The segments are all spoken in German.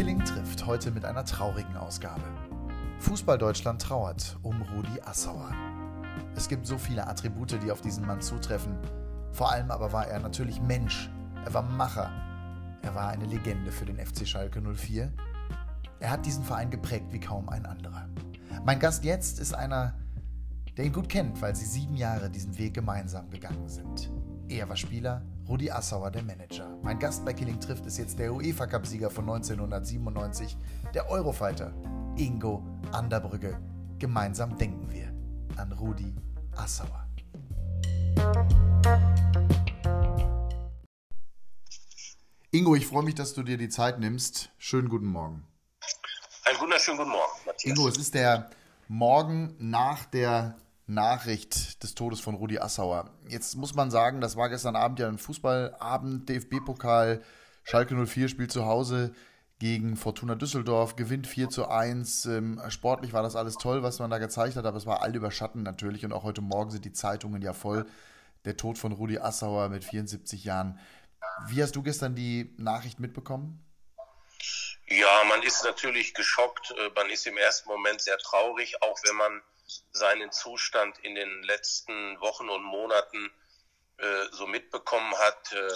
Killing trifft heute mit einer traurigen Ausgabe. Fußball Deutschland trauert um Rudi Assauer. Es gibt so viele Attribute, die auf diesen Mann zutreffen. Vor allem aber war er natürlich Mensch. Er war Macher. Er war eine Legende für den FC Schalke 04. Er hat diesen Verein geprägt wie kaum ein anderer. Mein Gast jetzt ist einer, der ihn gut kennt, weil sie sieben Jahre diesen Weg gemeinsam gegangen sind. Er war Spieler, Rudi Assauer der Manager. Mein Gast bei Killing trifft ist jetzt der UEFA Cup-Sieger von 1997, der Eurofighter, Ingo Anderbrügge. Gemeinsam denken wir an Rudi Assauer. Ingo, ich freue mich, dass du dir die Zeit nimmst. Schönen guten Morgen. Einen wunderschönen guten Morgen, Matthias. Ingo, es ist der Morgen nach der Nachricht des Todes von Rudi Assauer. Jetzt muss man sagen, das war gestern Abend ja ein Fußballabend, DFB-Pokal, Schalke 04 spielt zu Hause gegen Fortuna Düsseldorf, gewinnt 4 zu 1. Ähm, sportlich war das alles toll, was man da gezeigt hat, aber es war all überschatten natürlich und auch heute Morgen sind die Zeitungen ja voll. Der Tod von Rudi Assauer mit 74 Jahren. Wie hast du gestern die Nachricht mitbekommen? Ja, man ist natürlich geschockt, äh, man ist im ersten Moment sehr traurig, auch wenn man seinen Zustand in den letzten Wochen und Monaten äh, so mitbekommen hat. Äh,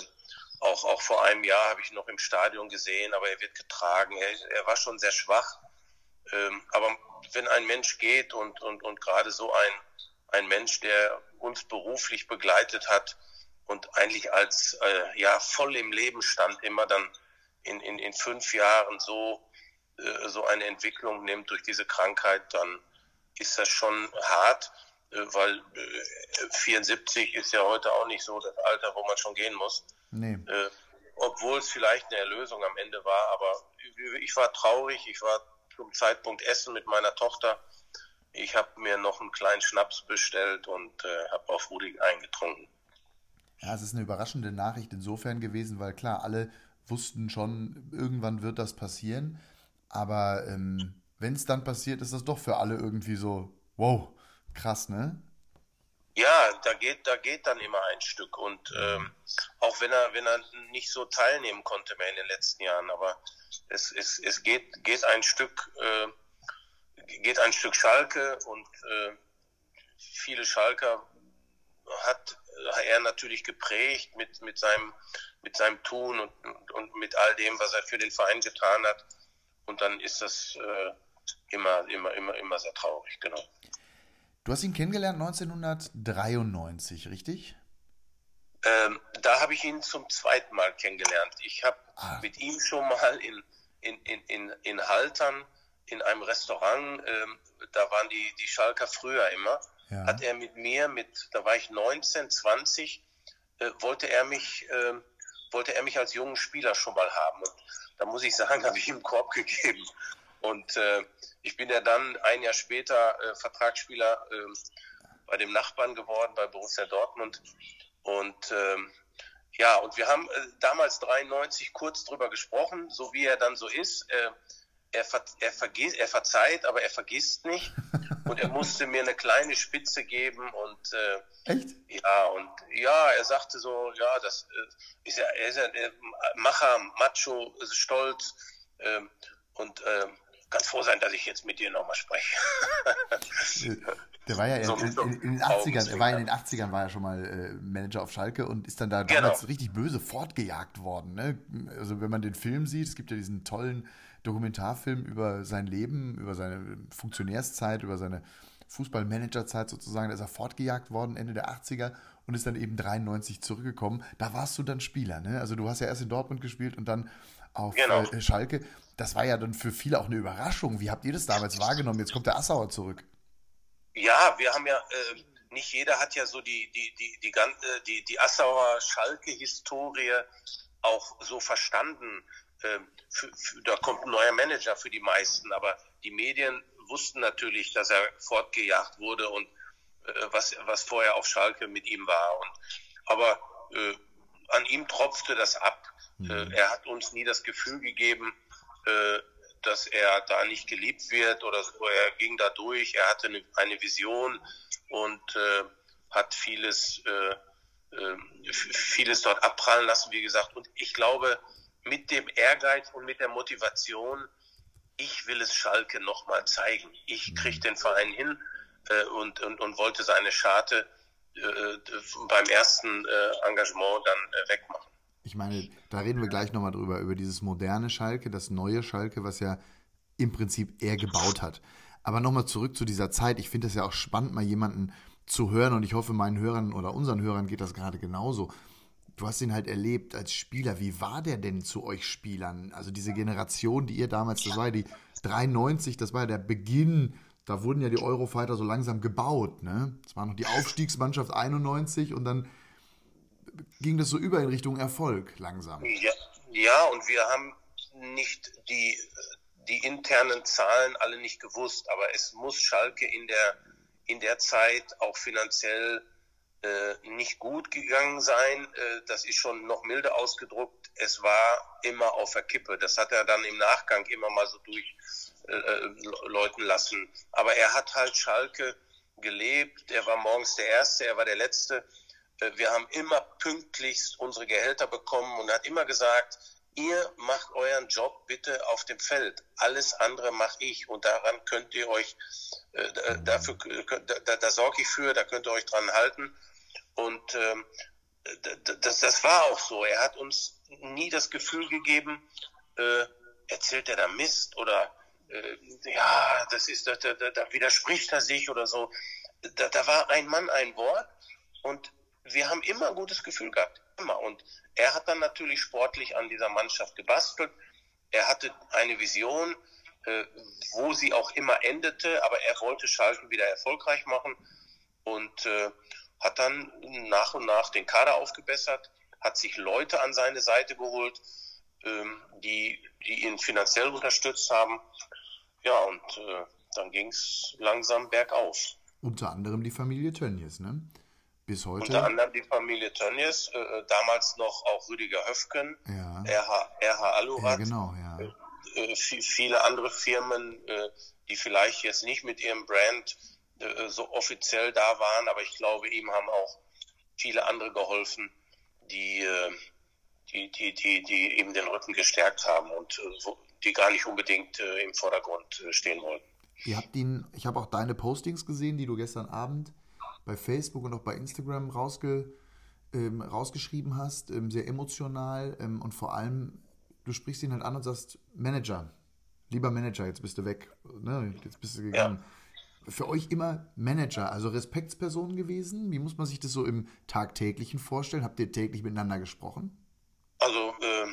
auch, auch vor einem Jahr habe ich noch im Stadion gesehen, aber er wird getragen. Er, er war schon sehr schwach. Ähm, aber wenn ein Mensch geht und, und, und gerade so ein, ein Mensch, der uns beruflich begleitet hat und eigentlich als äh, ja voll im Leben stand, immer dann in, in, in fünf Jahren so, äh, so eine Entwicklung nimmt durch diese Krankheit, dann ist das schon hart, äh, weil 74 äh, ist ja heute auch nicht so das Alter, wo man schon gehen muss. Nee. Äh, obwohl es vielleicht eine Erlösung am Ende war, aber ich war traurig, ich war zum Zeitpunkt Essen mit meiner Tochter. Ich habe mir noch einen kleinen Schnaps bestellt und äh, habe auf Rudi eingetrunken. Ja, es ist eine überraschende Nachricht insofern gewesen, weil klar, alle wussten schon, irgendwann wird das passieren. Aber ähm, wenn es dann passiert, ist das doch für alle irgendwie so, wow, krass, ne? Ja, da geht, da geht dann immer ein Stück. Und ähm, auch wenn er, wenn er nicht so teilnehmen konnte mehr in den letzten Jahren, aber es, es, es geht, geht ein Stück, äh, geht ein Stück Schalke und äh, viele Schalker hat er natürlich geprägt mit, mit seinem, mit seinem Tun und, und mit all dem, was er für den Verein getan hat. Und dann ist das äh, immer, immer, immer, immer sehr traurig, genau. Du hast ihn kennengelernt 1993, richtig? Ähm, da habe ich ihn zum zweiten Mal kennengelernt. Ich habe ah. mit ihm schon mal in, in, in, in, in Haltern in einem Restaurant, ähm, da waren die, die Schalker früher immer, ja. hat er mit mir, mit, da war ich 19, 20, äh, wollte er mich, äh, wollte er mich als jungen Spieler schon mal haben. Und da muss ich sagen, habe ich ihm Korb gegeben. Und äh, ich bin ja dann ein Jahr später äh, Vertragsspieler äh, bei dem Nachbarn geworden, bei Borussia Dortmund. Und ähm, ja, und wir haben äh, damals 93 kurz drüber gesprochen, so wie er dann so ist. Äh, er, ver er, vergisst, er verzeiht, aber er vergisst nicht. Und er musste mir eine kleine Spitze geben und äh, Echt? Ja, und ja, er sagte so, ja, das äh, ist ja, er ist ja äh, Macher, Macho, stolz äh, und äh, ganz froh sein, dass ich jetzt mit dir nochmal spreche. Der war ja in, in, in, in, den 80ern, er war in den 80ern war ja schon mal äh, Manager auf Schalke und ist dann da genau. damals richtig böse fortgejagt worden. Ne? Also wenn man den Film sieht, es gibt ja diesen tollen Dokumentarfilm über sein Leben, über seine Funktionärszeit, über seine Fußballmanagerzeit sozusagen, da ist er fortgejagt worden Ende der 80er und ist dann eben 93 zurückgekommen. Da warst du dann Spieler, ne? Also du hast ja erst in Dortmund gespielt und dann auf genau. äh, Schalke. Das war ja dann für viele auch eine Überraschung. Wie habt ihr das damals wahrgenommen? Jetzt kommt der Assauer zurück. Ja, wir haben ja, äh, nicht jeder hat ja so die, die, die, die, ganze, die, die Assauer Schalke-Historie auch so verstanden. Äh, für, für, da kommt ein neuer Manager für die meisten, aber die Medien wussten natürlich, dass er fortgejagt wurde und äh, was, was vorher auf Schalke mit ihm war. Und, aber äh, an ihm tropfte das ab. Mhm. Äh, er hat uns nie das Gefühl gegeben, äh, dass er da nicht geliebt wird oder so. Er ging da durch, er hatte eine, eine Vision und äh, hat vieles, äh, äh, vieles dort abprallen lassen, wie gesagt. Und ich glaube, mit dem Ehrgeiz und mit der Motivation, ich will es Schalke nochmal zeigen. Ich mhm. kriege den Verein hin äh, und, und, und wollte seine Scharte äh, beim ersten äh, Engagement dann äh, wegmachen. Ich meine, da reden wir gleich nochmal drüber, über dieses moderne Schalke, das neue Schalke, was ja im Prinzip er gebaut hat. Aber nochmal zurück zu dieser Zeit. Ich finde es ja auch spannend, mal jemanden zu hören und ich hoffe, meinen Hörern oder unseren Hörern geht das gerade genauso. Du hast ihn halt erlebt als Spieler. Wie war der denn zu euch Spielern? Also diese Generation, die ihr damals, das war ja die 93, das war ja der Beginn. Da wurden ja die Eurofighter so langsam gebaut. Ne? Das war noch die Aufstiegsmannschaft 91 und dann ging das so über in Richtung Erfolg langsam. Ja, ja und wir haben nicht die, die internen Zahlen alle nicht gewusst, aber es muss Schalke in der in der Zeit auch finanziell nicht gut gegangen sein. Äh, das ist schon noch milde ausgedruckt. Es war immer auf der Kippe. Das hat er dann im Nachgang immer mal so durchläuten äh, lassen. Aber er hat halt Schalke gelebt. Er war morgens der Erste, er war der Letzte. Äh, wir haben immer pünktlichst unsere Gehälter bekommen und hat immer gesagt, ihr macht euren Job bitte auf dem Feld. Alles andere mache ich und daran könnt ihr euch, äh, dafür, da, da, da sorge ich für, da könnt ihr euch dran halten. Und ähm, das, das war auch so. Er hat uns nie das Gefühl gegeben, äh, erzählt er da Mist oder äh, ja, das ist, da, da, da widerspricht er sich oder so. Da, da war ein Mann ein Wort und wir haben immer ein gutes Gefühl gehabt. Immer. Und er hat dann natürlich sportlich an dieser Mannschaft gebastelt. Er hatte eine Vision, äh, wo sie auch immer endete, aber er wollte Schalke wieder erfolgreich machen und äh, hat dann nach und nach den Kader aufgebessert, hat sich Leute an seine Seite geholt, ähm, die, die ihn finanziell unterstützt haben. Ja, und äh, dann ging es langsam bergauf. Unter anderem die Familie Tönnies, ne? Bis heute. Unter anderem die Familie Tönnies, äh, äh damals noch auch Rüdiger Höfken, ja. RH, RH Alurat. Ja, genau, ja. Äh, äh viele andere Firmen, äh, die vielleicht jetzt nicht mit ihrem Brand äh, so offiziell da waren, aber ich glaube, ihm haben auch viele andere geholfen, die, äh, die, die, die, die eben den Rücken gestärkt haben und äh, die gar nicht unbedingt im Vordergrund stehen wollten. Ihr habt ihn, ich habe auch deine Postings gesehen, die du gestern Abend bei Facebook und auch bei Instagram rausge, ähm, rausgeschrieben hast, ähm, sehr emotional ähm, und vor allem, du sprichst ihn halt an und sagst, Manager, lieber Manager, jetzt bist du weg, ne? jetzt bist du gegangen. Ja für euch immer Manager, also Respektspersonen gewesen? Wie muss man sich das so im Tagtäglichen vorstellen? Habt ihr täglich miteinander gesprochen? Also, äh,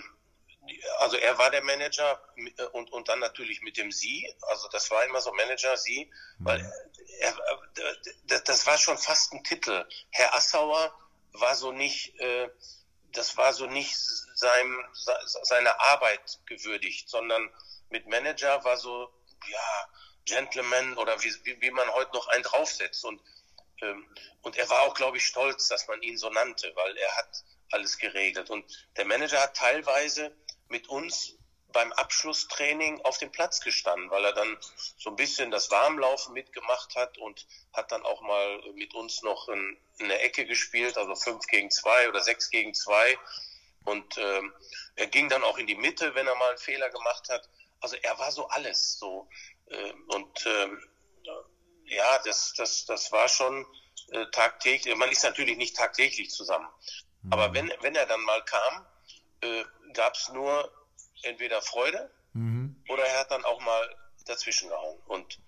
also er war der Manager äh, und, und dann natürlich mit dem Sie. Also das war immer so Manager, Sie, mhm. weil er, äh, das war schon fast ein Titel. Herr Assauer war so nicht, äh, das war so nicht seinem, seiner Arbeit gewürdigt, sondern mit Manager war so, ja, Gentleman oder wie, wie, wie man heute noch einen draufsetzt. Und, ähm, und er war auch, glaube ich, stolz, dass man ihn so nannte, weil er hat alles geregelt. Und der Manager hat teilweise mit uns beim Abschlusstraining auf dem Platz gestanden, weil er dann so ein bisschen das Warmlaufen mitgemacht hat und hat dann auch mal mit uns noch in, in der Ecke gespielt, also fünf gegen zwei oder sechs gegen zwei. Und ähm, er ging dann auch in die Mitte, wenn er mal einen Fehler gemacht hat. Also er war so alles, so und ähm, ja, das, das, das war schon äh, tagtäglich. Man ist natürlich nicht tagtäglich zusammen. Mhm. Aber wenn, wenn er dann mal kam, äh, gab es nur entweder Freude mhm. oder er hat dann auch mal dazwischen gehauen. Und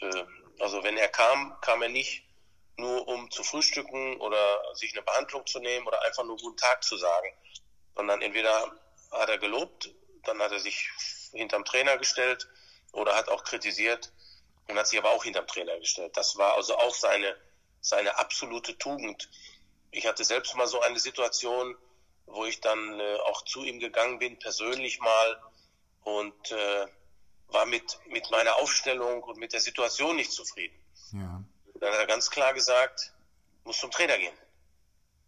äh, also wenn er kam, kam er nicht nur um zu frühstücken oder sich eine Behandlung zu nehmen oder einfach nur guten Tag zu sagen, sondern entweder hat er gelobt, dann hat er sich hinterm Trainer gestellt oder hat auch kritisiert und hat sich aber auch hinterm Trainer gestellt. Das war also auch seine, seine absolute Tugend. Ich hatte selbst mal so eine Situation, wo ich dann äh, auch zu ihm gegangen bin, persönlich mal, und äh, war mit, mit meiner Aufstellung und mit der Situation nicht zufrieden. Ja. Dann hat er ganz klar gesagt, muss zum Trainer gehen.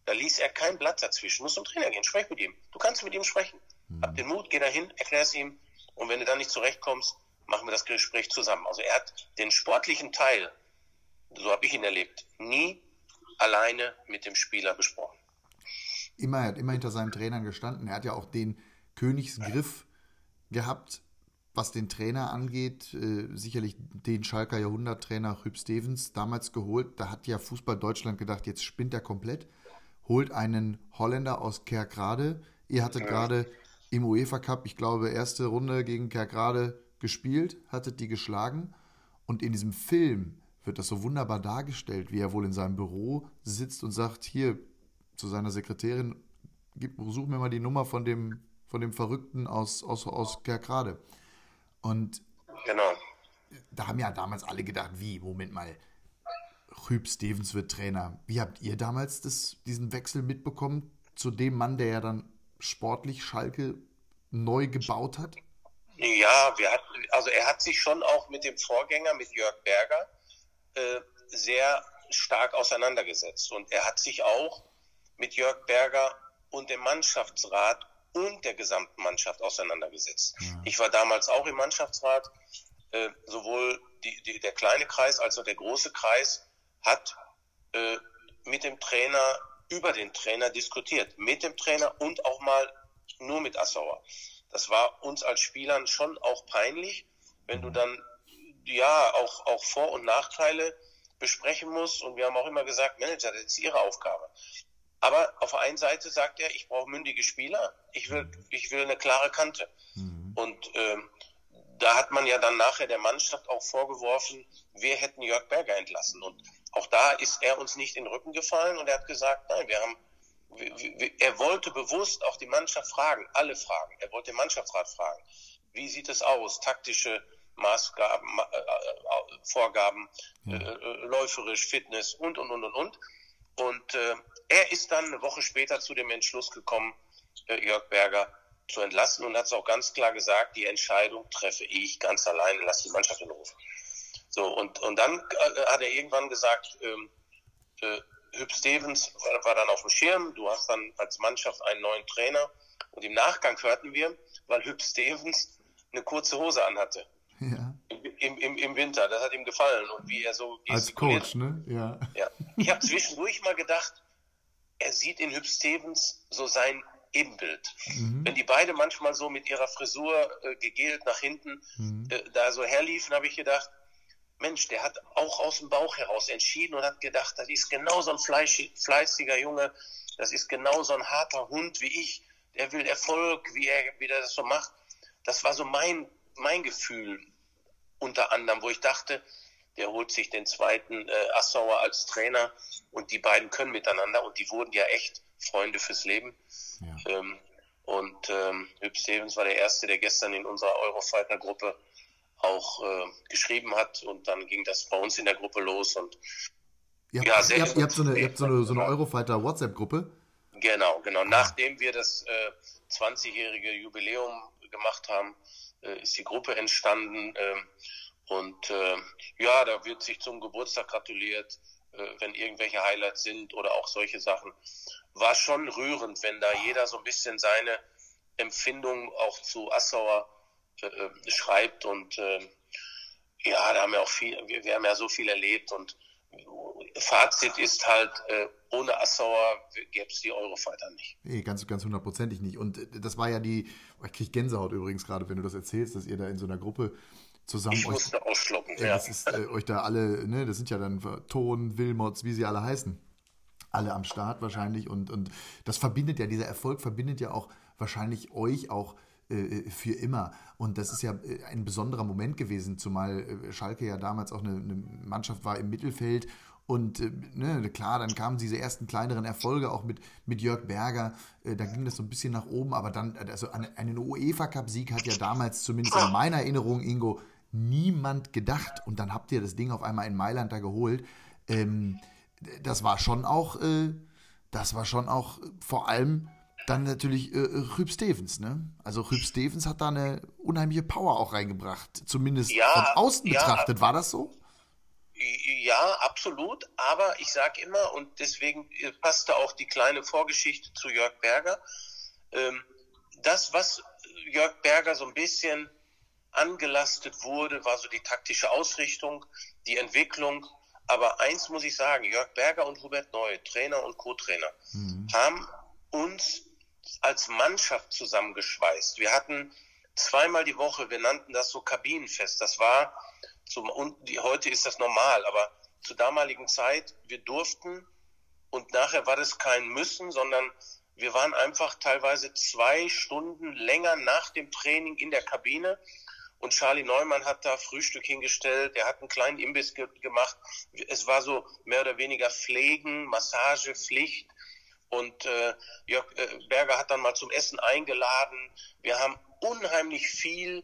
Da ließ er kein Blatt dazwischen, muss zum Trainer gehen, sprech mit ihm. Du kannst mit ihm sprechen. Mhm. Hab den Mut, geh dahin, erklär es ihm. Und wenn du dann nicht zurechtkommst, machen wir das Gespräch zusammen. Also er hat den sportlichen Teil, so habe ich ihn erlebt, nie alleine mit dem Spieler besprochen. Immer, er hat immer hinter seinen Trainern gestanden. Er hat ja auch den Königsgriff gehabt, was den Trainer angeht. Äh, sicherlich den Schalker Jahrhunderttrainer Hüb Stevens damals geholt. Da hat ja Fußball Deutschland gedacht, jetzt spinnt er komplett. Holt einen Holländer aus Kerkrade. Ihr hattet ja. gerade im UEFA Cup, ich glaube, erste Runde gegen Kerkrade gespielt, hattet die geschlagen. Und in diesem Film wird das so wunderbar dargestellt, wie er wohl in seinem Büro sitzt und sagt, hier zu seiner Sekretärin, gib, such mir mal die Nummer von dem, von dem Verrückten aus, aus, aus Kerkrade. Und genau. da haben ja damals alle gedacht, wie, Moment mal, Rüb Stevens wird Trainer. Wie habt ihr damals das, diesen Wechsel mitbekommen zu dem Mann, der ja dann sportlich Schalke neu gebaut hat? Ja, wir hatten, also er hat sich schon auch mit dem Vorgänger, mit Jörg Berger, äh, sehr stark auseinandergesetzt. Und er hat sich auch mit Jörg Berger und dem Mannschaftsrat und der gesamten Mannschaft auseinandergesetzt. Ja. Ich war damals auch im Mannschaftsrat. Äh, sowohl die, die, der kleine Kreis als auch der große Kreis hat äh, mit dem Trainer über den Trainer diskutiert. Mit dem Trainer und auch mal nur mit Assauer. Das war uns als Spielern schon auch peinlich, wenn du dann ja auch, auch Vor- und Nachteile besprechen musst. Und wir haben auch immer gesagt, Manager, das ist ihre Aufgabe. Aber auf der einen Seite sagt er, ich brauche mündige Spieler, ich will, ich will eine klare Kante. Mhm. Und ähm, da hat man ja dann nachher der Mannschaft auch vorgeworfen, wir hätten Jörg Berger entlassen. Und auch da ist er uns nicht in den Rücken gefallen und er hat gesagt, nein, wir haben, er wollte bewusst auch die Mannschaft fragen, alle fragen. Er wollte den Mannschaftsrat fragen. Wie sieht es aus? Taktische Maßgaben, äh, äh, Vorgaben, ja. äh, läuferisch, Fitness und, und, und, und, und. Und äh, er ist dann eine Woche später zu dem Entschluss gekommen, äh, Jörg Berger zu entlassen und hat es auch ganz klar gesagt, die Entscheidung treffe ich ganz alleine, lass die Mannschaft in Ruhe. So, und, und dann äh, hat er irgendwann gesagt, ähm, äh, Hüb Stevens war, war, dann auf dem Schirm, du hast dann als Mannschaft einen neuen Trainer und im Nachgang hörten wir, weil Hüb Stevens eine kurze Hose anhatte. Ja. Im, im, Im Winter, das hat ihm gefallen und wie er so Als Coach, ne? Ja. ja. Ich habe zwischendurch mal gedacht, er sieht in Hüb Stevens so sein Ebenbild. Mhm. Wenn die beide manchmal so mit ihrer Frisur äh, gegelt nach hinten mhm. äh, da so herliefen, habe ich gedacht, Mensch, der hat auch aus dem Bauch heraus entschieden und hat gedacht, das ist genau so ein fleißiger Junge, das ist genau so ein harter Hund wie ich, der will Erfolg, wie er, wie er das so macht. Das war so mein, mein Gefühl unter anderem, wo ich dachte, der holt sich den zweiten äh, Assauer als Trainer und die beiden können miteinander und die wurden ja echt Freunde fürs Leben. Ja. Ähm, und ähm, Hüb Stevens war der Erste, der gestern in unserer Eurofighter-Gruppe auch äh, geschrieben hat und dann ging das bei uns in der Gruppe los und ihr habt, ja, sehr ihr habt, ihr habt so eine, ihr habt so eine, so eine Eurofighter WhatsApp-Gruppe? Genau, genau. Nachdem wir das äh, 20-jährige Jubiläum gemacht haben, äh, ist die Gruppe entstanden. Äh, und äh, ja, da wird sich zum Geburtstag gratuliert, äh, wenn irgendwelche Highlights sind oder auch solche Sachen. War schon rührend, wenn da jeder so ein bisschen seine Empfindung auch zu Assauer äh, schreibt. Und äh, ja, da haben wir auch viel, wir, wir haben ja so viel erlebt und Fazit ist halt, äh, ohne Assauer gäbe es die Eurofighter nicht. Nee, ganz, ganz hundertprozentig nicht. Und äh, das war ja die, ich kriege Gänsehaut übrigens gerade, wenn du das erzählst, dass ihr da in so einer Gruppe zusammen ich euch. musste ausschlucken, ja. Das ist äh, euch da alle, ne, das sind ja dann Ton, Wilmots, wie sie alle heißen. Alle am Start wahrscheinlich. Und, und das verbindet ja, dieser Erfolg verbindet ja auch wahrscheinlich euch auch äh, für immer. Und das ist ja äh, ein besonderer Moment gewesen, zumal äh, Schalke ja damals auch eine, eine Mannschaft war im Mittelfeld und ne, klar, dann kamen diese ersten kleineren Erfolge auch mit, mit Jörg Berger. Äh, da ging das so ein bisschen nach oben, aber dann, also einen UEFA-Cup-Sieg hat ja damals, zumindest in meiner Erinnerung, Ingo, niemand gedacht. Und dann habt ihr das Ding auf einmal in Mailand da geholt. Ähm, das war schon auch, äh, das war schon auch vor allem dann natürlich äh, Rüb Stevens, ne? Also Rüb Stevens hat da eine unheimliche Power auch reingebracht, zumindest ja, von außen ja, betrachtet. War das so? Ja, absolut. Aber ich sage immer, und deswegen passte auch die kleine Vorgeschichte zu Jörg Berger, ähm, das, was Jörg Berger so ein bisschen angelastet wurde, war so die taktische Ausrichtung, die Entwicklung. Aber eins muss ich sagen, Jörg Berger und Hubert Neu, Trainer und Co-Trainer, mhm. haben uns als Mannschaft zusammengeschweißt. Wir hatten zweimal die Woche, wir nannten das so Kabinenfest. Das war zum, und die, heute ist das normal, aber zur damaligen Zeit, wir durften und nachher war das kein Müssen, sondern wir waren einfach teilweise zwei Stunden länger nach dem Training in der Kabine und Charlie Neumann hat da Frühstück hingestellt, er hat einen kleinen Imbiss ge gemacht. Es war so mehr oder weniger Pflegen, Massage, Pflicht. Und äh, Jörg äh, Berger hat dann mal zum Essen eingeladen. Wir haben unheimlich viel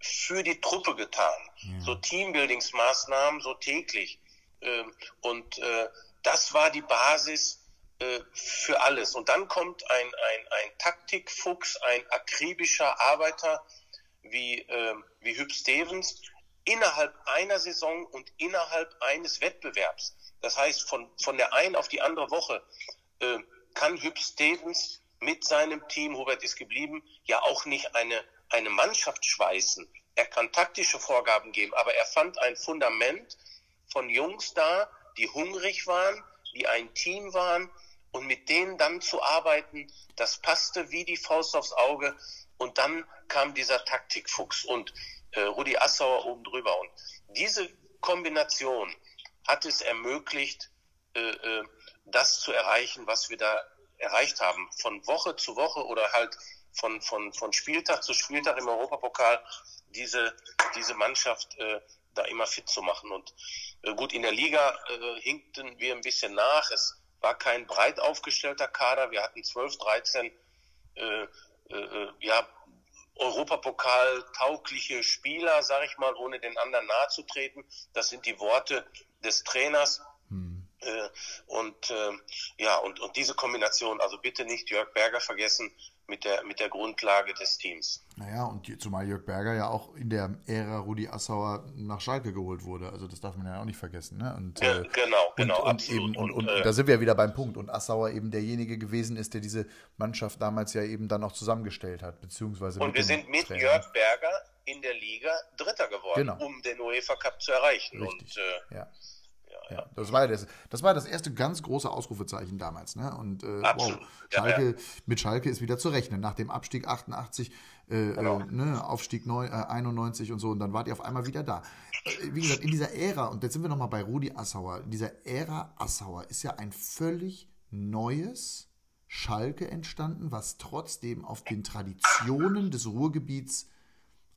für die Truppe getan. Ja. So Teambuildingsmaßnahmen, so täglich. Äh, und äh, das war die Basis äh, für alles. Und dann kommt ein, ein, ein Taktikfuchs, ein akribischer Arbeiter wie, äh, wie Hüb Stevens innerhalb einer Saison und innerhalb eines Wettbewerbs. Das heißt, von, von der einen auf die andere Woche äh, kann Hüb Stevens mit seinem Team, Hubert ist geblieben, ja auch nicht eine, eine Mannschaft schweißen. Er kann taktische Vorgaben geben, aber er fand ein Fundament von Jungs da, die hungrig waren, die ein Team waren und mit denen dann zu arbeiten, das passte wie die Faust aufs Auge. Und dann kam dieser Taktikfuchs und äh, Rudi Assauer oben drüber. Und diese Kombination hat es ermöglicht, äh, äh, das zu erreichen, was wir da erreicht haben. Von Woche zu Woche oder halt von, von, von Spieltag zu Spieltag im Europapokal diese, diese Mannschaft äh, da immer fit zu machen. Und äh, gut, in der Liga äh, hinkten wir ein bisschen nach. Es war kein breit aufgestellter Kader. Wir hatten 12, 13 äh, äh, ja, Europapokal taugliche Spieler, sage ich mal, ohne den anderen nahe zu treten. Das sind die Worte des Trainers. Äh, und äh, ja, und, und diese Kombination, also bitte nicht Jörg Berger vergessen, mit der, mit der Grundlage des Teams. Naja, und zumal Jörg Berger ja auch in der Ära Rudi Assauer nach Schalke geholt wurde. Also das darf man ja auch nicht vergessen. Ne? Und, ja, genau, genau, und, und Eben, und, und, äh, da sind wir ja wieder beim Punkt. Und Assauer eben derjenige gewesen ist, der diese Mannschaft damals ja eben dann auch zusammengestellt hat. Beziehungsweise und wir sind mit Trainer. Jörg Berger in der Liga Dritter geworden, genau. um den UEFA Cup zu erreichen. Richtig. Und, äh, ja. Ja, das war das, das war das erste ganz große Ausrufezeichen damals. Ne? Und äh, wow, Schalke, ja, ja. mit Schalke ist wieder zu rechnen. Nach dem Abstieg 88, äh, äh, genau. äh, ne, Aufstieg 9, 91 und so, und dann wart ihr auf einmal wieder da. Äh, wie gesagt, in dieser Ära, und jetzt sind wir nochmal bei Rudi Assauer, in dieser Ära Assauer ist ja ein völlig neues Schalke entstanden, was trotzdem auf den Traditionen des Ruhrgebiets,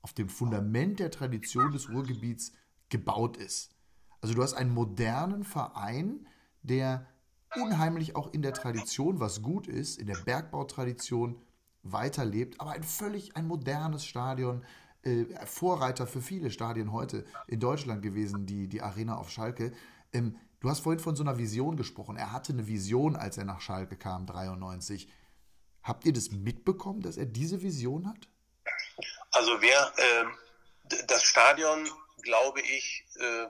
auf dem Fundament der Tradition des Ruhrgebiets gebaut ist. Also du hast einen modernen Verein, der unheimlich auch in der Tradition, was gut ist, in der Bergbautradition weiterlebt, aber ein völlig ein modernes Stadion, äh, Vorreiter für viele Stadien heute in Deutschland gewesen, die, die Arena auf Schalke. Ähm, du hast vorhin von so einer Vision gesprochen. Er hatte eine Vision, als er nach Schalke kam, 93. Habt ihr das mitbekommen, dass er diese Vision hat? Also wir, äh, das Stadion, glaube ich, äh,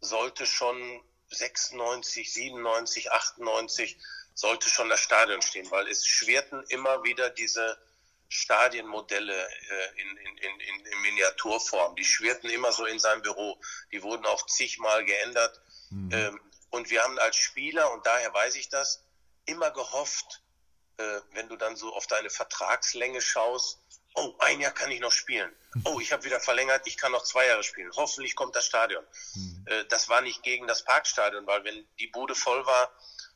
sollte schon 96, 97, 98 sollte schon das Stadion stehen, weil es schwerten immer wieder diese Stadienmodelle äh, in, in, in, in Miniaturform. Die schwirrten immer so in seinem Büro. Die wurden auch zigmal geändert. Mhm. Ähm, und wir haben als Spieler, und daher weiß ich das, immer gehofft, äh, wenn du dann so auf deine Vertragslänge schaust, oh, ein Jahr kann ich noch spielen. Oh, ich habe wieder verlängert, ich kann noch zwei Jahre spielen. Hoffentlich kommt das Stadion. Mhm. Äh, das war nicht gegen das Parkstadion, weil wenn die Bude voll war,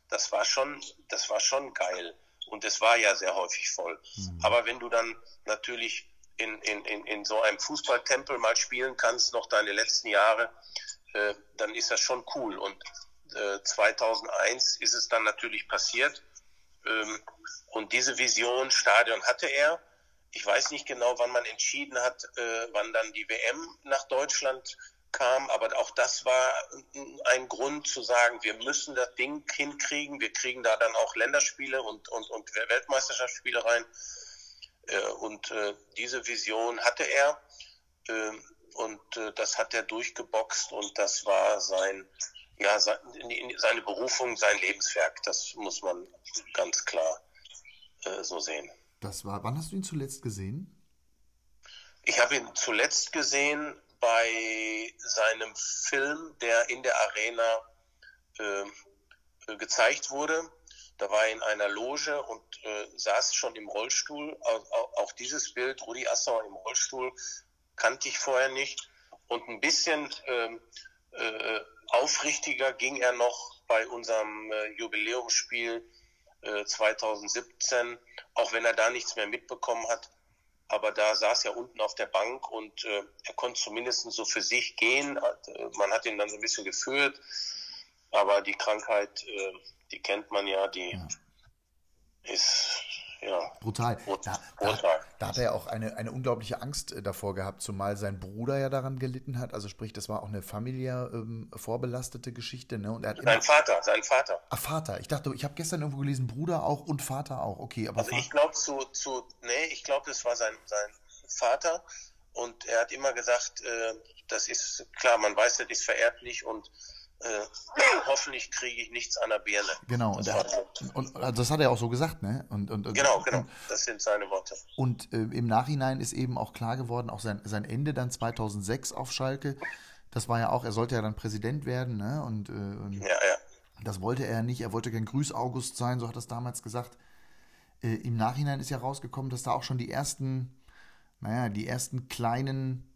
das war schon, das war schon geil. Und es war ja sehr häufig voll. Mhm. Aber wenn du dann natürlich in, in, in, in so einem Fußballtempel mal spielen kannst, noch deine letzten Jahre, äh, dann ist das schon cool. Und äh, 2001 ist es dann natürlich passiert. Ähm, und diese Vision Stadion hatte er ich weiß nicht genau, wann man entschieden hat, äh, wann dann die WM nach Deutschland kam, aber auch das war ein Grund zu sagen, wir müssen das Ding hinkriegen. Wir kriegen da dann auch Länderspiele und, und, und Weltmeisterschaftsspiele rein. Äh, und äh, diese Vision hatte er äh, und äh, das hat er durchgeboxt und das war sein, ja, seine Berufung, sein Lebenswerk. Das muss man ganz klar äh, so sehen. Das war, wann hast du ihn zuletzt gesehen? Ich habe ihn zuletzt gesehen bei seinem Film, der in der Arena äh, gezeigt wurde. da war er in einer Loge und äh, saß schon im Rollstuhl. Auch, auch, dieses Bild, Rudi Assauer im Rollstuhl, kannte ich vorher nicht. Und ein bisschen ähm, äh, aufrichtiger ging er noch bei unserem äh, Jubiläumsspiel 2017, äh, auch wenn er da nichts mehr mitbekommen hat. Aber da saß er unten auf der Bank und äh, er konnte zumindest so für sich gehen. Äh, man hat ihn dann so ein bisschen geführt. Aber die Krankheit, äh, die kennt man ja, die ja. ist ja. Brutal. Da, da, da, hat er auch eine, eine unglaubliche Angst äh, davor gehabt, zumal sein Bruder ja daran gelitten hat. Also sprich, das war auch eine familiär ähm, vorbelastete Geschichte. Ne? Und er hat sein Vater, sein Vater. Ah, Vater. Ich dachte, ich habe gestern irgendwo gelesen, Bruder auch und Vater auch. Okay, aber also ich glaube zu, zu, nee, ich glaube, das war sein, sein Vater. Und er hat immer gesagt, äh, das ist klar, man weiß, das ist vererblich und äh, hoffentlich kriege ich nichts an der Birne. Genau, das, und, und, also das hat er auch so gesagt, ne? Und, und, genau, genau, das sind seine Worte. Und äh, im Nachhinein ist eben auch klar geworden, auch sein, sein Ende dann 2006 auf Schalke, das war ja auch, er sollte ja dann Präsident werden, ne? Und, äh, ja, ja. das wollte er nicht, er wollte kein Grüß-August sein, so hat er es damals gesagt. Äh, Im Nachhinein ist ja rausgekommen, dass da auch schon die ersten, naja, die ersten kleinen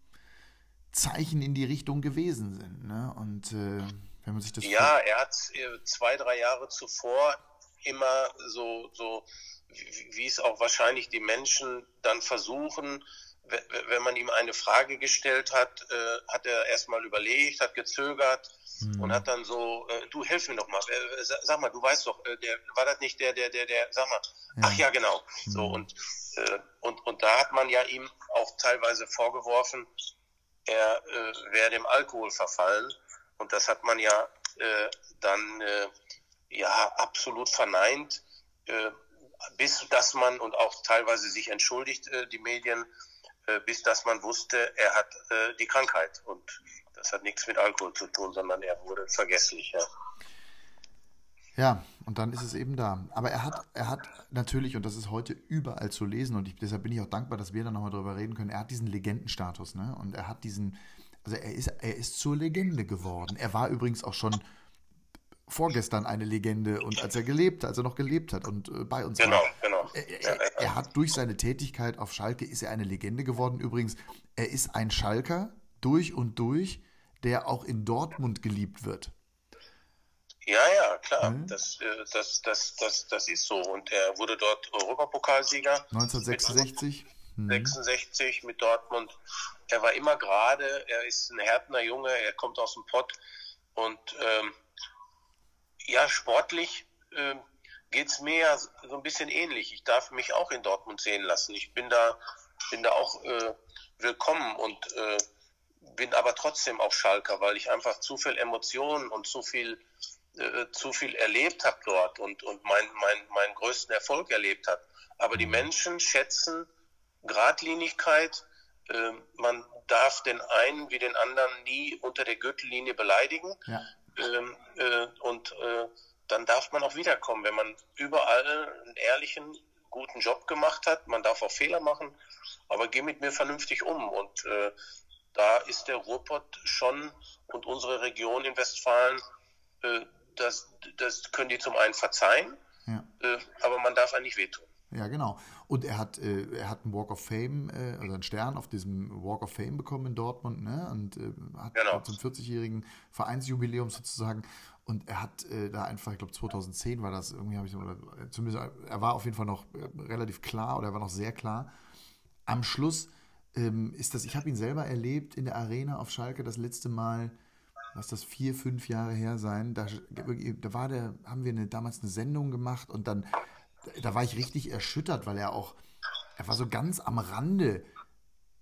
Zeichen in die Richtung gewesen sind, ne? Und äh, wenn man sich das ja, er hat äh, zwei, drei Jahre zuvor immer so, so wie es auch wahrscheinlich die Menschen dann versuchen, wenn man ihm eine Frage gestellt hat, äh, hat er erstmal überlegt, hat gezögert mhm. und hat dann so, äh, du hilf mir doch mal, äh, sag mal, du weißt doch, äh, der, war das nicht der, der, der, der, sag mal, ja. ach ja, genau. Mhm. So und, äh, und, und da hat man ja ihm auch teilweise vorgeworfen, er wäre dem Alkohol verfallen. Und das hat man ja äh, dann äh, ja absolut verneint, äh, bis dass man und auch teilweise sich entschuldigt, äh, die Medien, äh, bis dass man wusste, er hat äh, die Krankheit. Und das hat nichts mit Alkohol zu tun, sondern er wurde vergesslich. Ja. Ja, und dann ist es eben da. Aber er hat, er hat natürlich, und das ist heute überall zu lesen, und ich, deshalb bin ich auch dankbar, dass wir da nochmal drüber reden können, er hat diesen Legendenstatus, ne? Und er hat diesen, also er ist, er ist zur Legende geworden. Er war übrigens auch schon vorgestern eine Legende und als er gelebt, als er noch gelebt hat und äh, bei uns genau, war. Genau. Er, er, er, hat durch seine Tätigkeit auf Schalke ist er eine Legende geworden. Übrigens, er ist ein Schalker durch und durch, der auch in Dortmund geliebt wird. Ja, ja, klar. Mhm. Das, äh, das, das, das, das ist so. Und er wurde dort Europapokalsieger. 1966. Mit 66 mit Dortmund er war immer gerade, er ist ein härtner Junge, er kommt aus dem Pott und ähm, ja, sportlich ähm, geht es mir ja so ein bisschen ähnlich. Ich darf mich auch in Dortmund sehen lassen. Ich bin da, bin da auch äh, willkommen und äh, bin aber trotzdem auch Schalker, weil ich einfach zu viel Emotionen und zu viel äh, zu viel erlebt habe dort und, und mein, mein, meinen größten Erfolg erlebt habe. Aber die Menschen schätzen Gradlinigkeit, ähm, man darf den einen wie den anderen nie unter der Gürtellinie beleidigen. Ja. Ähm, äh, und äh, dann darf man auch wiederkommen, wenn man überall einen ehrlichen, guten Job gemacht hat. Man darf auch Fehler machen, aber geh mit mir vernünftig um. Und da ist der Ruhrpott schon und unsere Region in Westfalen, das, das können die zum einen verzeihen, ja. äh, aber man darf eigentlich wehtun. Ja, genau. Und er hat, äh, er hat einen Walk of Fame, äh, also einen Stern auf diesem Walk of Fame bekommen in Dortmund, ne? Und äh, hat genau. zum 40-jährigen Vereinsjubiläum sozusagen. Und er hat äh, da einfach, ich glaube 2010 war das, irgendwie habe ich, oder zumindest, er war auf jeden Fall noch äh, relativ klar oder er war noch sehr klar. Am Schluss ähm, ist das, ich habe ihn selber erlebt in der Arena auf Schalke das letzte Mal, lass das vier, fünf Jahre her sein. Da, da war der, haben wir eine, damals eine Sendung gemacht und dann da war ich richtig erschüttert, weil er auch, er war so ganz am Rande.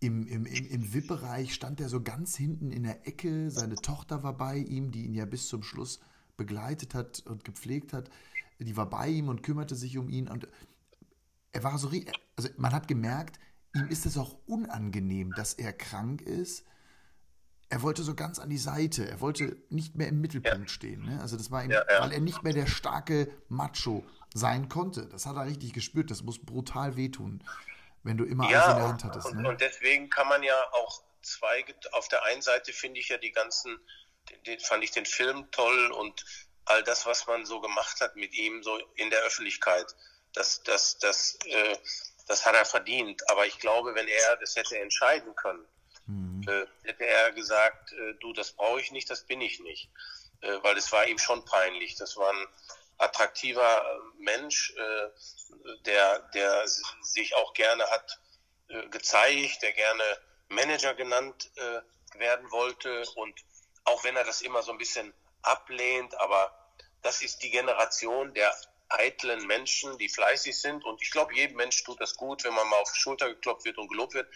Im, im, im, im VIP-Bereich stand er so ganz hinten in der Ecke. Seine Tochter war bei ihm, die ihn ja bis zum Schluss begleitet hat und gepflegt hat. Die war bei ihm und kümmerte sich um ihn. Und er war so, also man hat gemerkt, ihm ist es auch unangenehm, dass er krank ist. Er wollte so ganz an die Seite. Er wollte nicht mehr im Mittelpunkt ja. stehen. Ne? Also das war ihm, ja, ja. weil er nicht mehr der starke Macho sein konnte. Das hat er richtig gespürt. Das muss brutal wehtun, wenn du immer alles in der Hand hattest. Und, ne? und deswegen kann man ja auch zwei, auf der einen Seite finde ich ja die ganzen, den, den, fand ich den Film toll und all das, was man so gemacht hat mit ihm, so in der Öffentlichkeit, das, das, das, äh, das hat er verdient. Aber ich glaube, wenn er das hätte entscheiden können, mhm. äh, hätte er gesagt, äh, du, das brauche ich nicht, das bin ich nicht. Äh, weil es war ihm schon peinlich. Das war ein attraktiver Mensch, äh, der, der sich auch gerne hat äh, gezeigt, der gerne Manager genannt werden wollte und auch wenn er das immer so ein bisschen ablehnt, aber das ist die Generation der eitlen Menschen, die fleißig sind. Und ich glaube, jedem Mensch tut das gut, wenn man mal auf die Schulter geklopft wird und gelobt wird.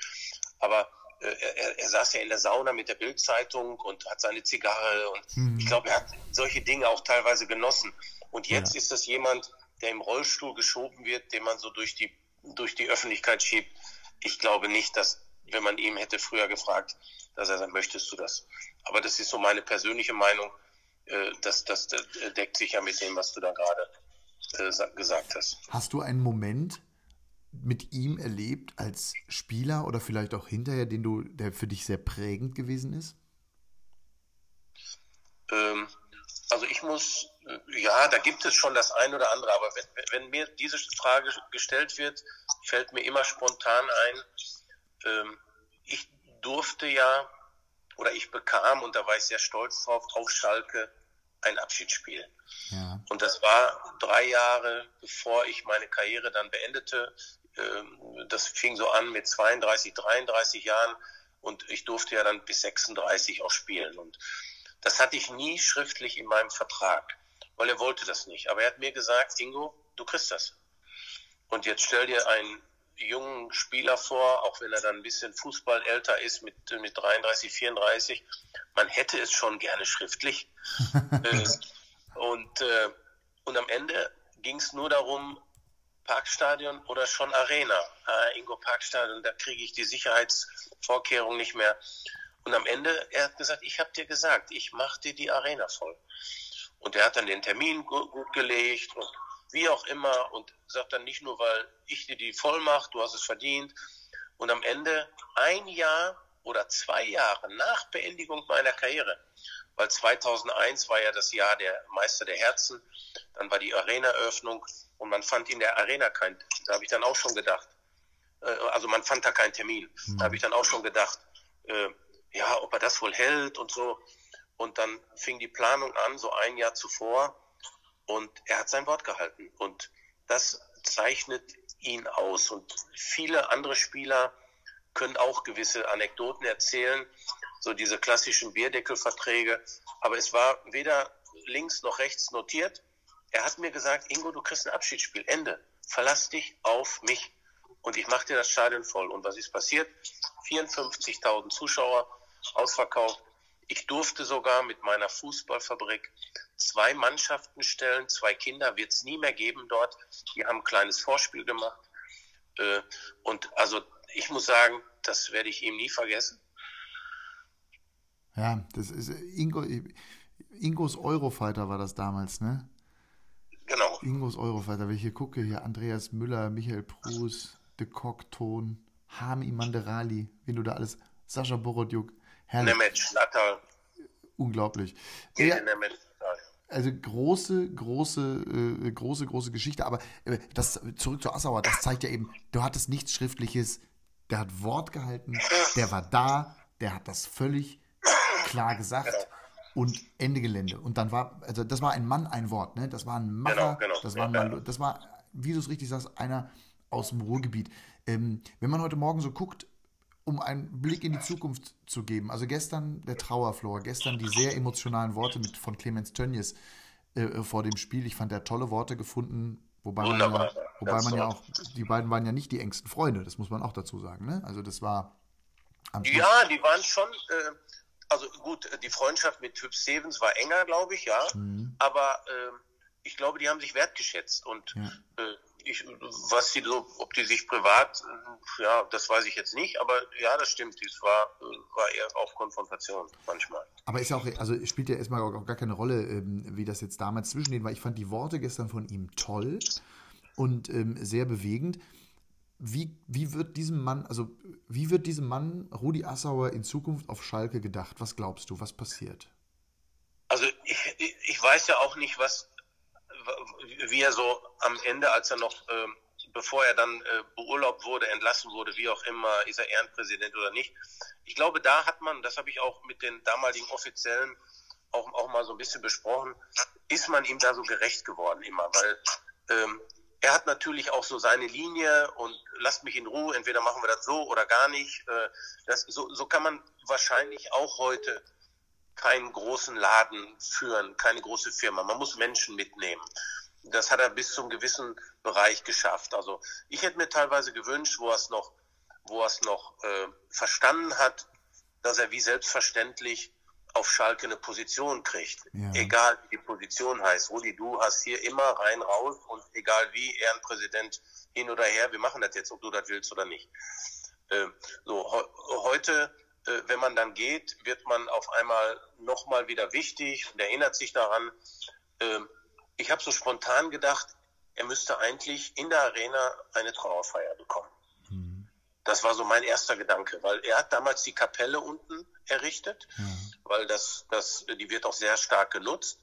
Aber äh, er, er, saß ja in der Sauna mit der Bildzeitung und hat seine Zigarre. Und mhm. ich glaube, er hat solche Dinge auch teilweise genossen. Und jetzt ja. ist das jemand, der im Rollstuhl geschoben wird, den man so durch die, durch die Öffentlichkeit schiebt. Ich glaube nicht, dass, wenn man ihm hätte früher gefragt, dass er sagt, möchtest du das? Aber das ist so meine persönliche Meinung. Äh, das, das, das deckt sich ja mit dem, was du da gerade äh, gesagt hast. Hast du einen Moment mit ihm erlebt als Spieler oder vielleicht auch hinterher, den du, der für dich sehr prägend gewesen ist? Ähm, also ich muss, äh, ja, da gibt es schon das ein oder andere, aber wenn, wenn mir diese Frage gestellt wird, fällt mir immer spontan ein, ähm, ich durfte ja oder ich bekam, und da war ich sehr stolz drauf, auf Schalke ein Abschiedsspiel. Ja. Und das war drei Jahre, bevor ich meine Karriere dann beendete. Ähm, das fing so an mit 32, 33 Jahren und ich durfte ja dann bis 36 auch spielen. Und das hatte ich nie schriftlich in meinem Vertrag, weil er wollte das nicht. Aber er hat mir gesagt, Ingo, du kriegst das. Und jetzt stell dir einen jungen Spieler vor, auch wenn er dann ein bisschen Fußball älter ist, mit, mit 33, 34. Man hätte es schon gerne schriftlich. äh, und, äh, und am Ende ging es nur darum, Parkstadion oder schon Arena. Äh, Ingo Parkstadion, da kriege ich die Sicherheitsvorkehrungen nicht mehr. Und am Ende, er hat gesagt, ich habe dir gesagt, ich mache dir die Arena voll. Und er hat dann den Termin gut, gut gelegt und wie auch immer und sagt dann nicht nur, weil ich dir die voll mache, du hast es verdient. Und am Ende ein Jahr oder zwei Jahre nach Beendigung meiner Karriere, weil 2001 war ja das Jahr der Meister der Herzen, dann war die Arena-Eröffnung und man fand in der Arena kein, da habe ich dann auch schon gedacht, äh, also man fand da keinen Termin. Mhm. Da habe ich dann auch schon gedacht, äh, ja, ob er das wohl hält und so. Und dann fing die Planung an, so ein Jahr zuvor. Und er hat sein Wort gehalten. Und das zeichnet ihn aus. Und viele andere Spieler können auch gewisse Anekdoten erzählen, so diese klassischen Bierdeckelverträge. Aber es war weder links noch rechts notiert. Er hat mir gesagt, Ingo, du kriegst ein Abschiedsspiel. Ende. Verlass dich auf mich. Und ich mache dir das Stadion voll. Und was ist passiert? 54.000 Zuschauer, ausverkauft. Ich durfte sogar mit meiner Fußballfabrik zwei Mannschaften stellen, zwei Kinder wird es nie mehr geben dort. Die haben ein kleines Vorspiel gemacht. Äh, und also ich muss sagen, das werde ich ihm nie vergessen. Ja, das ist Ingo, Ingos Eurofighter war das damals, ne? Genau. Ingos Eurofighter, wenn ich hier gucke, hier Andreas Müller, Michael Prus, De Cockton, Hami Manderali, wenn du da alles, Sascha Borodjuk, Herrlich. Nemec, Natal. Unglaublich. Ja, also große, große, äh, große, große Geschichte. Aber äh, das zurück zu Assauer, das zeigt ja eben, du hattest nichts Schriftliches. Der hat Wort gehalten, der war da, der hat das völlig klar gesagt genau. Und Ende Gelände. Und dann war, also das war ein Mann, ein Wort, ne? Das war ein Macher, genau, genau. Das, war ein, das war, wie du es richtig sagst, einer aus dem Ruhrgebiet. Ähm, wenn man heute Morgen so guckt, um einen Blick in die Zukunft zu geben. Also gestern der Trauerflor, gestern die sehr emotionalen Worte mit, von Clemens Tönnies äh, vor dem Spiel. Ich fand, er tolle Worte gefunden, wobei man, ja, wobei man ja auch, die beiden waren ja nicht die engsten Freunde, das muss man auch dazu sagen. Ne? Also das war. ja, die waren schon, äh, also gut, die Freundschaft mit Hüb Stevens war enger, glaube ich, ja. Mhm. Aber äh, ich glaube, die haben sich wertgeschätzt und ja. Äh, ich, was sie so, ob die sich privat, ja, das weiß ich jetzt nicht, aber ja, das stimmt. Es war, war eher auch Konfrontation manchmal. Aber ist ja auch, also spielt ja erstmal auch gar keine Rolle, ähm, wie das jetzt damals zwischen denen war. Ich fand die Worte gestern von ihm toll und ähm, sehr bewegend. Wie, wie wird diesem Mann, also wie wird diesem Mann Rudi Assauer in Zukunft auf Schalke gedacht? Was glaubst du, was passiert? Also ich, ich weiß ja auch nicht, was, wie er so am Ende, als er noch, äh, bevor er dann äh, beurlaubt wurde, entlassen wurde, wie auch immer, ist er Ehrenpräsident oder nicht. Ich glaube, da hat man, das habe ich auch mit den damaligen Offiziellen auch, auch mal so ein bisschen besprochen, ist man ihm da so gerecht geworden immer, weil ähm, er hat natürlich auch so seine Linie und lasst mich in Ruhe, entweder machen wir das so oder gar nicht. Äh, das, so, so kann man wahrscheinlich auch heute keinen großen Laden führen, keine große Firma. Man muss Menschen mitnehmen. Das hat er bis zum gewissen Bereich geschafft. Also ich hätte mir teilweise gewünscht, wo er es noch, wo er es noch äh, verstanden hat, dass er wie selbstverständlich auf Schalke eine Position kriegt. Ja. Egal wie die Position heißt. Rudi, du hast hier immer rein, raus und egal wie, Ehrenpräsident hin oder her, wir machen das jetzt, ob du das willst oder nicht. Äh, so, heute, äh, wenn man dann geht, wird man auf einmal nochmal wieder wichtig und erinnert sich daran. Äh, ich habe so spontan gedacht, er müsste eigentlich in der Arena eine Trauerfeier bekommen. Mhm. Das war so mein erster Gedanke, weil er hat damals die Kapelle unten errichtet, mhm. Weil das, das, die wird auch sehr stark genutzt.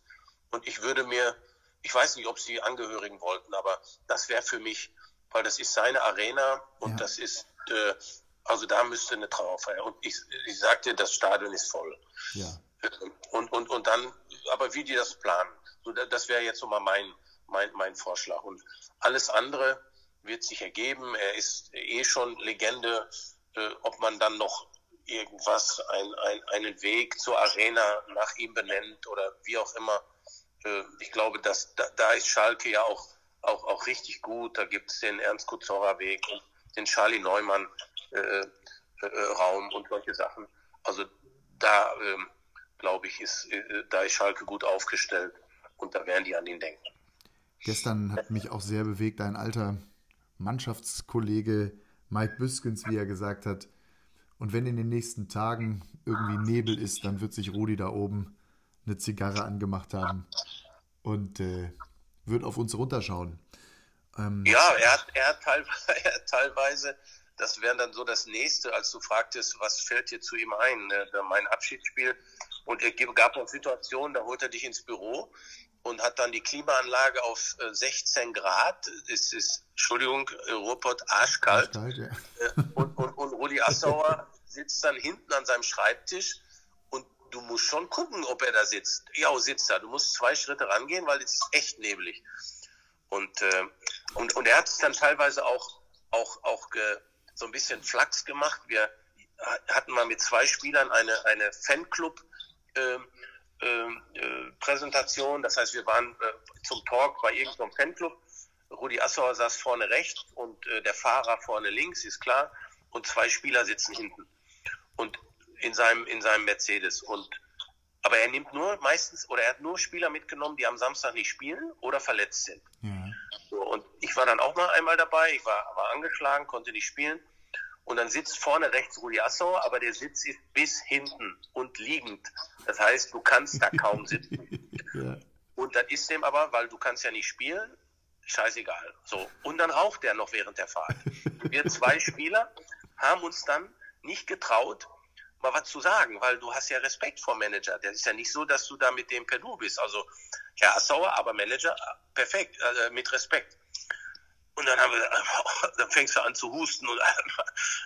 Und ich würde mir, ich weiß nicht, ob es die Angehörigen wollten, aber das wäre für mich, weil das ist seine Arena und ja. das ist, äh, also da müsste eine Trauerfeier. Und ich, ich sagte, das Stadion ist voll. Ja. Und, und, und dann, aber wie die das planen, so, das wäre jetzt so mal mein, mein, mein Vorschlag. Und alles andere wird sich ergeben. Er ist eh schon Legende. Äh, ob man dann noch irgendwas, ein, ein, einen Weg zur Arena nach ihm benennt oder wie auch immer. Äh, ich glaube, dass da, da ist Schalke ja auch, auch, auch richtig gut. Da gibt es den Ernst Kuzorra Weg und den Charlie Neumann äh, äh, Raum und solche Sachen. Also da äh, glaube ich, ist, äh, da ist Schalke gut aufgestellt und da werden die an ihn denken. Gestern hat mich auch sehr bewegt, ein alter Mannschaftskollege Mike Büskens, wie er gesagt hat, und wenn in den nächsten Tagen irgendwie Nebel ist, dann wird sich Rudi da oben eine Zigarre angemacht haben und äh, wird auf uns runterschauen. Ähm, ja, er hat, er, hat teilweise, er teilweise, das wäre dann so das nächste, als du fragtest, was fällt dir zu ihm ein, ne? mein Abschiedsspiel. Und er gab auch Situationen, da holt er dich ins Büro und hat dann die Klimaanlage auf 16 äh, Grad. Es ist, Entschuldigung, Ruhrpott arschkalt. arschkalt ja. Äh, und, und, und Rudi Assauer sitzt dann hinten an seinem Schreibtisch und du musst schon gucken, ob er da sitzt. Ja, sitzt da. Du musst zwei Schritte rangehen, weil es ist echt neblig. Und, äh, und, und er hat es dann teilweise auch, auch, auch ge, so ein bisschen Flachs gemacht. Wir hatten mal mit zwei Spielern eine, eine Fanclub- äh, ähm, äh, Präsentation. Das heißt, wir waren äh, zum Talk bei irgendeinem Fanclub. Rudi Assauer saß vorne rechts und äh, der Fahrer vorne links, ist klar. Und zwei Spieler sitzen hinten. Und in seinem, in seinem Mercedes. Und, aber er nimmt nur meistens, oder er hat nur Spieler mitgenommen, die am Samstag nicht spielen oder verletzt sind. Ja. So, und ich war dann auch mal einmal dabei. Ich war, war angeschlagen, konnte nicht spielen. Und dann sitzt vorne rechts Rudi Assauer, aber der Sitz ist bis hinten und liegend. Das heißt, du kannst da kaum sitzen. ja. Und das ist dem aber, weil du kannst ja nicht spielen, scheißegal. So. Und dann raucht der noch während der Fahrt. Wir zwei Spieler haben uns dann nicht getraut, mal was zu sagen, weil du hast ja Respekt vor Manager. Das ist ja nicht so, dass du da mit dem per Du bist. Also, Herr Assauer, aber Manager, perfekt, äh, mit Respekt. Und dann haben wir, dann fängst du an zu husten und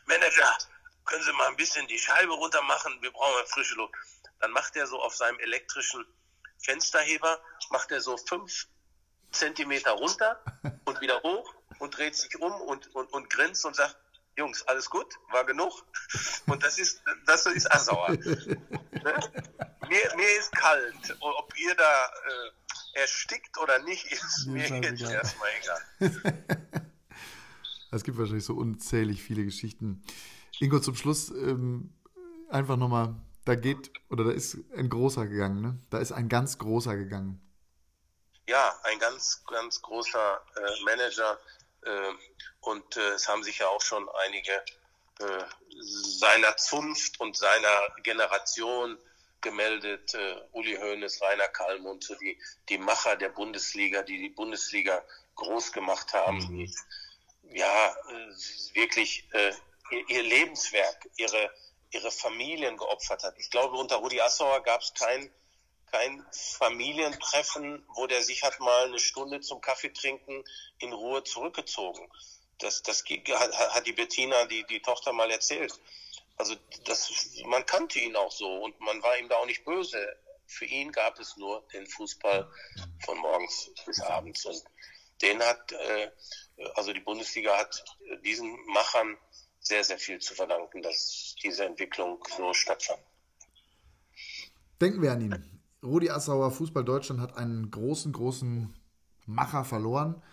Manager, können Sie mal ein bisschen die Scheibe runter machen? Wir brauchen frische Luft. Dann macht er so auf seinem elektrischen Fensterheber, macht er so fünf Zentimeter runter und wieder hoch und dreht sich um und, und, und grinst und sagt, Jungs, alles gut? War genug? Und das ist, das ist Assauer. ne? mir, mir ist kalt. Ob ihr da äh, erstickt oder nicht, ist mir jetzt erstmal egal. es gibt wahrscheinlich so unzählig viele Geschichten. Ingo, zum Schluss ähm, einfach nochmal, da geht, oder da ist ein großer gegangen, ne? Da ist ein ganz großer gegangen. Ja, ein ganz, ganz großer äh, Manager. Äh, und äh, es haben sich ja auch schon einige äh, seiner Zunft und seiner Generation gemeldet, äh, Uli Hoeneß, Rainer Kallmund, so die, die Macher der Bundesliga, die die Bundesliga groß gemacht haben, mhm. die, ja, äh, wirklich äh, ihr, ihr, Lebenswerk, ihre, ihre Familien geopfert hat. Ich glaube, unter Rudi Assauer gab es kein, kein Familientreffen, wo der sich hat mal eine Stunde zum Kaffee trinken in Ruhe zurückgezogen. Das, das hat die Bettina, die, die Tochter mal erzählt. Also das, man kannte ihn auch so und man war ihm da auch nicht böse. Für ihn gab es nur den Fußball von morgens bis abends und den hat, äh, also die Bundesliga hat diesen Machern sehr, sehr viel zu verdanken, dass diese Entwicklung so stattfand. Denken wir an ihn. Rudi Assauer, Fußball Deutschland hat einen großen, großen Macher verloren.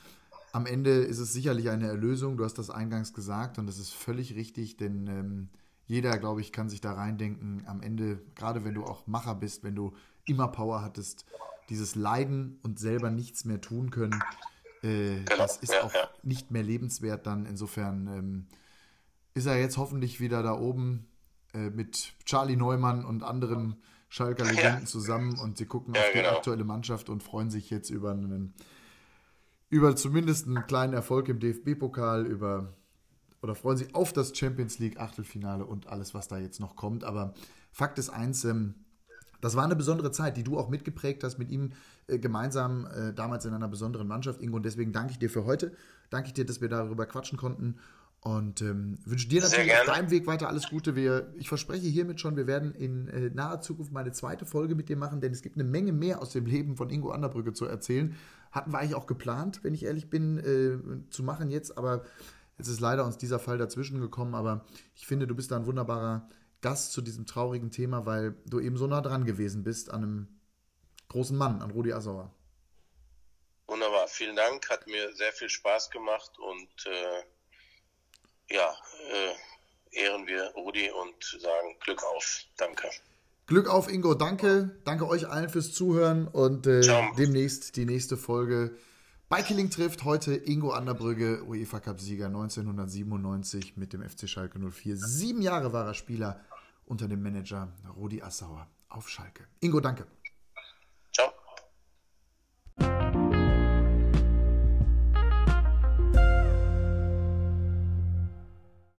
Am Ende ist es sicherlich eine Erlösung, du hast das eingangs gesagt und das ist völlig richtig, denn ähm, jeder, glaube ich, kann sich da reindenken. Am Ende, gerade wenn du auch Macher bist, wenn du immer Power hattest, dieses Leiden und selber nichts mehr tun können, äh, genau. das ist ja, auch ja. nicht mehr lebenswert dann. Insofern ähm, ist er jetzt hoffentlich wieder da oben äh, mit Charlie Neumann und anderen Schalker Legenden ja. zusammen und sie gucken auf die genau. aktuelle Mannschaft und freuen sich jetzt über einen über zumindest einen kleinen Erfolg im DFB-Pokal, über oder freuen sich auf das Champions League Achtelfinale und alles, was da jetzt noch kommt. Aber Fakt ist eins, ähm, das war eine besondere Zeit, die du auch mitgeprägt hast mit ihm äh, gemeinsam äh, damals in einer besonderen Mannschaft, Ingo. Und deswegen danke ich dir für heute. Danke ich dir, dass wir darüber quatschen konnten. Und ähm, wünsche dir natürlich auf deinem Weg weiter alles Gute. Wir, ich verspreche hiermit schon, wir werden in äh, naher Zukunft meine zweite Folge mit dir machen, denn es gibt eine Menge mehr aus dem Leben von Ingo Anderbrücke zu erzählen. Hatten wir eigentlich auch geplant, wenn ich ehrlich bin, äh, zu machen jetzt, aber Jetzt ist leider uns dieser Fall dazwischen gekommen, aber ich finde, du bist da ein wunderbarer Gast zu diesem traurigen Thema, weil du eben so nah dran gewesen bist an einem großen Mann, an Rudi Assauer. Wunderbar, vielen Dank, hat mir sehr viel Spaß gemacht und äh, ja, äh, ehren wir Rudi und sagen Glück auf. Danke. Glück auf, Ingo. Danke. Danke euch allen fürs Zuhören und äh, demnächst die nächste Folge Bikilling trifft heute Ingo Anderbrügge, UEFA Cup-Sieger 1997 mit dem FC Schalke 04. Sieben Jahre war er Spieler unter dem Manager Rudi Assauer auf Schalke. Ingo, danke.